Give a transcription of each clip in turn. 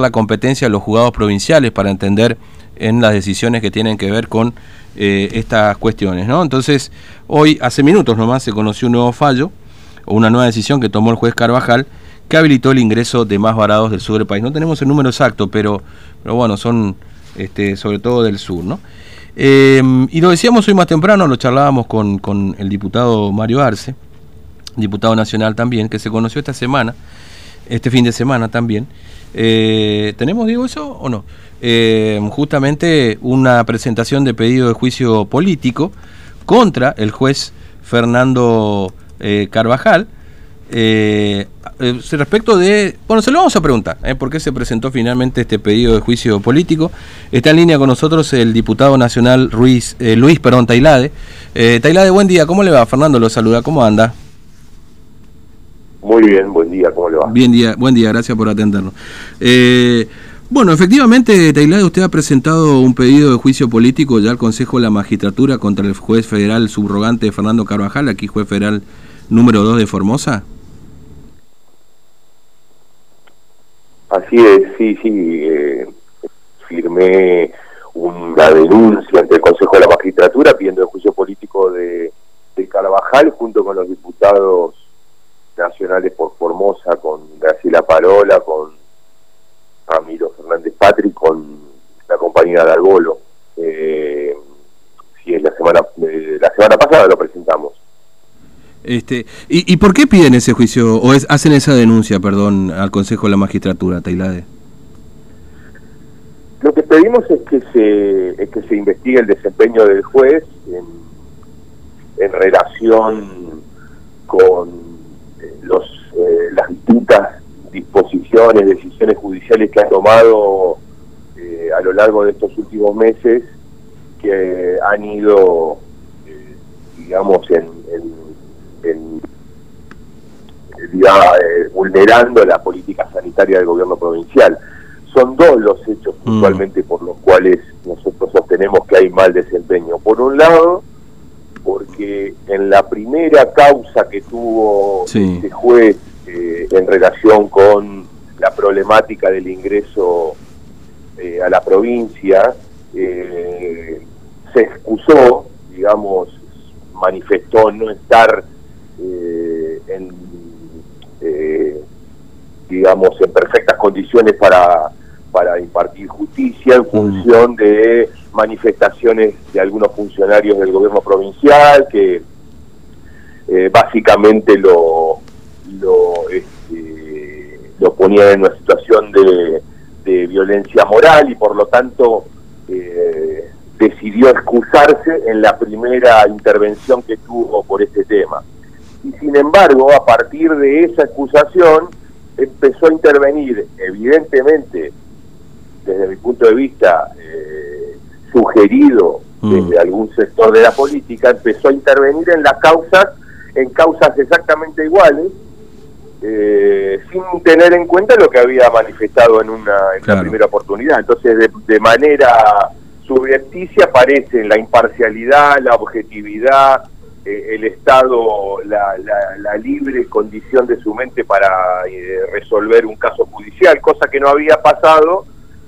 la competencia de los juzgados provinciales para entender en las decisiones que tienen que ver con eh, estas cuestiones. ¿no? Entonces, hoy, hace minutos nomás, se conoció un nuevo fallo, o una nueva decisión que tomó el juez Carvajal, que habilitó el ingreso de más varados del sur del país. No tenemos el número exacto, pero, pero bueno, son este, sobre todo del sur. ¿no? Eh, y lo decíamos hoy más temprano, lo charlábamos con, con el diputado Mario Arce, diputado nacional también, que se conoció esta semana, este fin de semana también. Eh, ¿Tenemos, digo, eso o no? Eh, justamente una presentación de pedido de juicio político contra el juez Fernando eh, Carvajal. respecto de. Bueno, se lo vamos a preguntar, ¿por qué se presentó finalmente este pedido de juicio político? Está en línea con nosotros el diputado nacional Ruiz, Luis perdón, Tailade. Tailade, buen día, ¿cómo le va? Fernando lo saluda, ¿cómo anda? Muy bien, buen día, ¿cómo le va? Bien día, buen día, gracias por atendernos. Eh, bueno, efectivamente, Tailade, usted ha presentado un pedido de juicio político ya al Consejo de la Magistratura contra el juez federal subrogante Fernando Carvajal, aquí juez federal número 2 de Formosa. Así es, sí, sí, eh, firmé una denuncia ante el Consejo de la Magistratura pidiendo el juicio político de, de Carvajal junto con los diputados nacionales por Formosa, con Graciela Parola, con Ramiro Fernández Patri, con la compañía de Argolo. Eh, sí, la semana, eh, la semana pasada lo presentamos. Este, ¿y, ¿Y por qué piden ese juicio o es, hacen esa denuncia, perdón, al Consejo de la Magistratura, Tailade? Lo que pedimos es que se, es que se investigue el desempeño del juez en, en relación con los, eh, las distintas disposiciones, decisiones judiciales que ha tomado eh, a lo largo de estos últimos meses que han ido, eh, digamos, en, vulnerando la política sanitaria del gobierno provincial. Son dos los hechos mm. puntualmente por los cuales nosotros sostenemos que hay mal desempeño. Por un lado, porque en la primera causa que tuvo este juez eh, en relación con la problemática del ingreso eh, a la provincia, eh, se excusó, digamos, manifestó no estar en, digamos, en perfectas condiciones para, para impartir justicia en mm. función de manifestaciones de algunos funcionarios del gobierno provincial que eh, básicamente lo lo, lo ponían en una situación de, violencia moral y por lo tanto eh, decidió excusarse en la primera intervención que tuvo por este tema. Y sin embargo, a partir de esa excusación, empezó a intervenir, evidentemente, desde mi punto de vista, eh, sugerido mm. desde algún sector de la política, empezó a intervenir en las causas, en causas exactamente iguales, eh, sin tener en cuenta lo que había manifestado en una en primera oportunidad. Entonces, de, manera subrepticia aparece la imparcialidad, la objetividad, eh, el Estado, la, la, libre condición de su mente para eh, resolver un caso judicial, cosa que no había pasado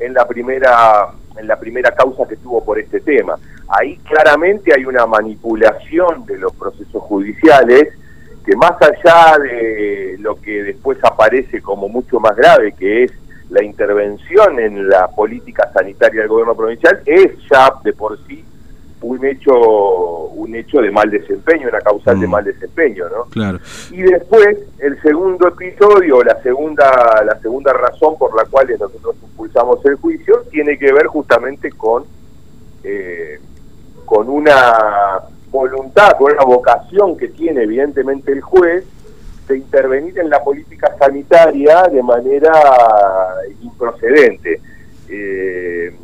en la primera en la primera causa que tuvo por este tema. Ahí claramente hay una manipulación de los procesos judiciales que más allá de lo que después aparece como mucho más grave, que es la intervención en la política sanitaria del gobierno provincial, es ya de por sí un hecho un hecho de mal desempeño, una causal de mm. mal desempeño, ¿no? Claro. Y después el segundo episodio, la segunda la segunda razón por la cual nosotros impulsamos el juicio tiene que ver justamente con eh, con una voluntad, con una vocación que tiene evidentemente el juez de intervenir en la política sanitaria de manera improcedente. Eh,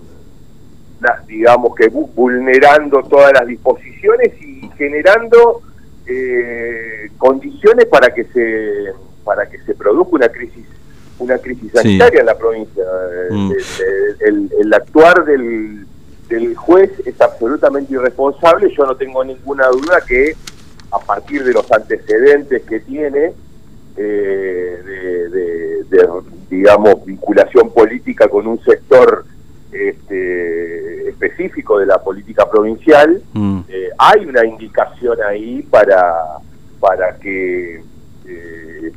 digamos que vulnerando todas las disposiciones y generando eh, condiciones para que se para que se produzca una crisis una crisis sanitaria en la provincia mm. el, actuar del, del juez es absolutamente irresponsable yo no tengo ninguna duda que a partir de los antecedentes que tiene de, digamos, vinculación política con un sector este, específico de la política provincial, mm. hay una indicación ahí para, para que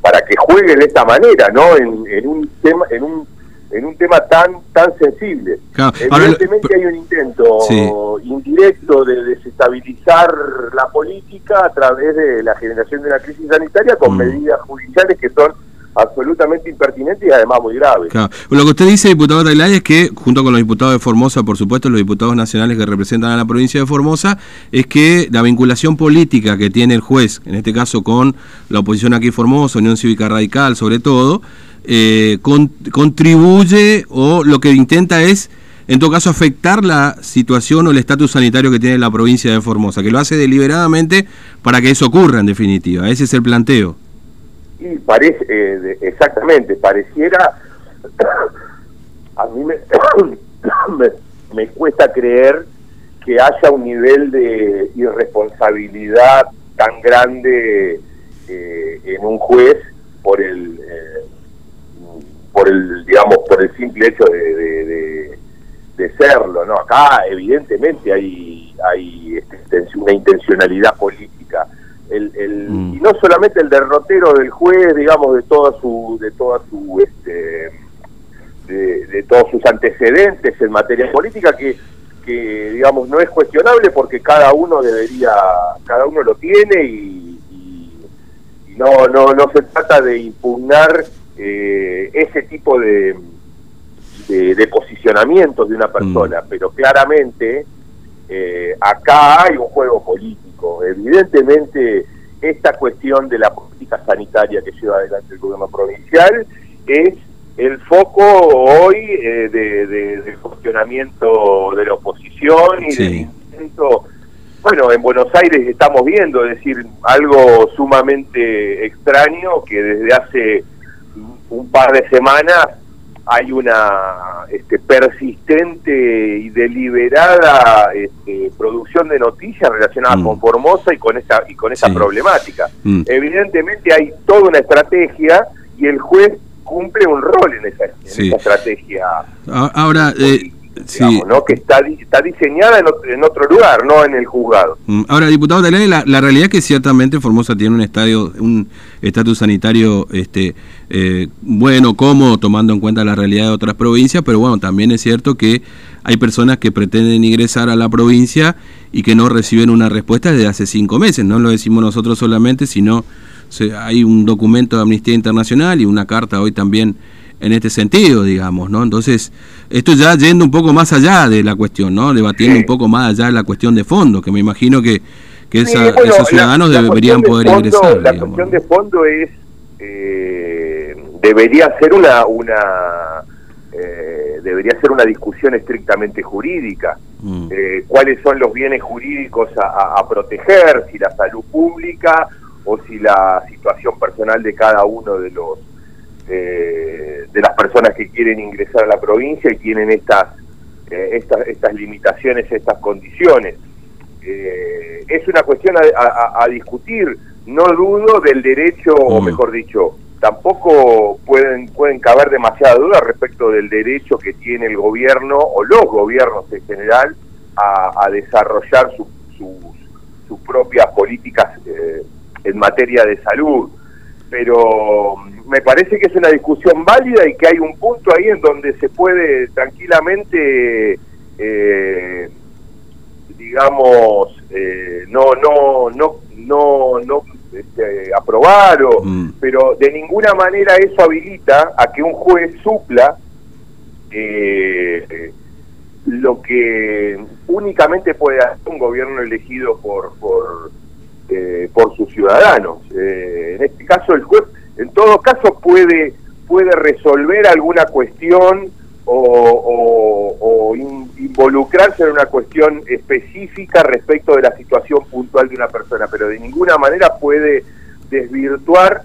para que juegue de esta manera, ¿no? En, en un tema, en un en un tema tan tan sensible. Evidentemente hay un intento indirecto de desestabilizar la política a través de la generación de una crisis sanitaria con mm. medidas judiciales que son absolutamente impertinentes y además muy graves. Lo que usted dice, diputado Tailay, es que junto con los diputados de Formosa, por supuesto, los diputados nacionales que representan a la provincia de Formosa, es que la vinculación política que tiene el juez, en este caso con la oposición aquí en Formosa, Unión Cívica Radical sobre todo, eh, contribuye o lo que intenta es, en todo caso, afectar la situación o el estatus sanitario que tiene la provincia de Formosa, que lo hace deliberadamente para que eso ocurra en definitiva. Ese es el planteo. Y parece, eh, exactamente, pareciera, a mí me, me, cuesta creer que haya un nivel de irresponsabilidad tan grande eh, en un juez por el eh, por el digamos por el simple hecho de, de, serlo no acá evidentemente hay hay este, una intencionalidad política el, mm. y no solamente el derrotero del juez, digamos, de toda su, de toda su, este, de, todos sus antecedentes en materia política que, que, digamos, no es cuestionable porque cada uno debería, cada uno lo tiene y, no, no, no se trata de impugnar eh, ese tipo de, de, posicionamientos de una persona, mm. pero claramente eh, acá hay un juego político. Evidentemente, esta cuestión de la política sanitaria que lleva adelante el gobierno provincial es el foco hoy eh, de, del cuestionamiento de la oposición y del intento. Bueno, en Buenos Aires estamos viendo, es decir, algo sumamente extraño que desde hace un par de semanas hay una este, persistente y deliberada este, producción de noticias relacionadas mm. con Formosa y con esa y con esa problemática. Mm. Evidentemente hay toda una estrategia y el juez cumple un rol en esa, estrategia. Ahora, eh, ¿no? que está, está diseñada en otro, lugar, no en el juzgado. Mm, ahora, diputado de la, la realidad es que ciertamente Formosa tiene un estadio, un estatus sanitario este, eh, bueno, cómodo, tomando en cuenta la realidad de otras provincias, pero bueno, también es cierto que hay personas que pretenden ingresar a la provincia y que no reciben una respuesta desde hace cinco meses, no lo decimos nosotros solamente, sino hay un documento de Amnistía Internacional y una carta hoy también en este sentido, digamos, ¿no? Entonces, esto ya yendo un poco más allá de la cuestión, ¿no? Debatiendo un poco más allá de la cuestión de fondo, que me imagino que, que esos ciudadanos deberían poder ingresar. La cuestión de fondo es, eh, debería ser una, una eh, debería ser una discusión estrictamente jurídica. Mm. Eh, ¿Cuáles son los bienes jurídicos a, a proteger? Si la salud pública o si la situación personal de cada uno de los eh, de las personas que quieren ingresar a la provincia y tienen estas, eh, estas, estas limitaciones, estas condiciones. Eh, es una cuestión a, discutir, no dudo del derecho, o mm. mejor dicho, tampoco pueden, pueden caber demasiada duda respecto del derecho que tiene el gobierno o los gobiernos en general a, desarrollar sus, sus, propias políticas en materia de salud. Pero me parece que es una discusión válida y que hay un punto ahí en donde se puede tranquilamente, eh, digamos, eh, no, no, no, no, no este, aprobar, o, mm. pero de ninguna manera eso habilita a que un juez supla eh, lo que únicamente puede hacer un gobierno elegido por por, por sus ciudadanos. en este caso el juez en todo caso puede, puede resolver alguna cuestión o, involucrarse en una cuestión específica respecto de la situación puntual de una persona, pero de ninguna manera puede desvirtuar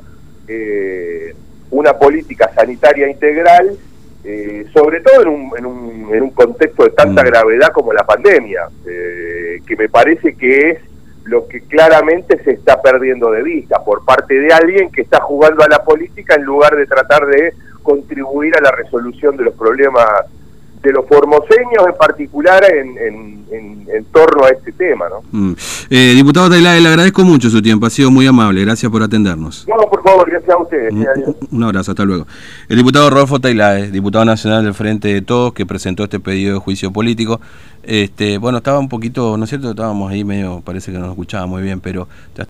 eh, una política sanitaria integral, eh, sobre todo en un, en, un, en un, contexto de tanta mm. gravedad como la pandemia, eh, que me parece que es lo que claramente se está perdiendo de vista por parte de alguien que está jugando a la política en lugar de tratar de contribuir a la resolución de los problemas de los formoseños en particular en, en, torno a este tema. ¿no? Mm. Eh, diputado Tailade, le agradezco mucho su tiempo, ha sido muy amable, gracias por atendernos. No, por favor, gracias a ustedes. Un, abrazo, hasta luego. El diputado Rodolfo Tailade, diputado nacional del Frente de Todos, que presentó este pedido de juicio político. Este, bueno, estaba un poquito, ¿no es cierto? Estábamos ahí medio, parece que no nos escuchaba muy bien, pero...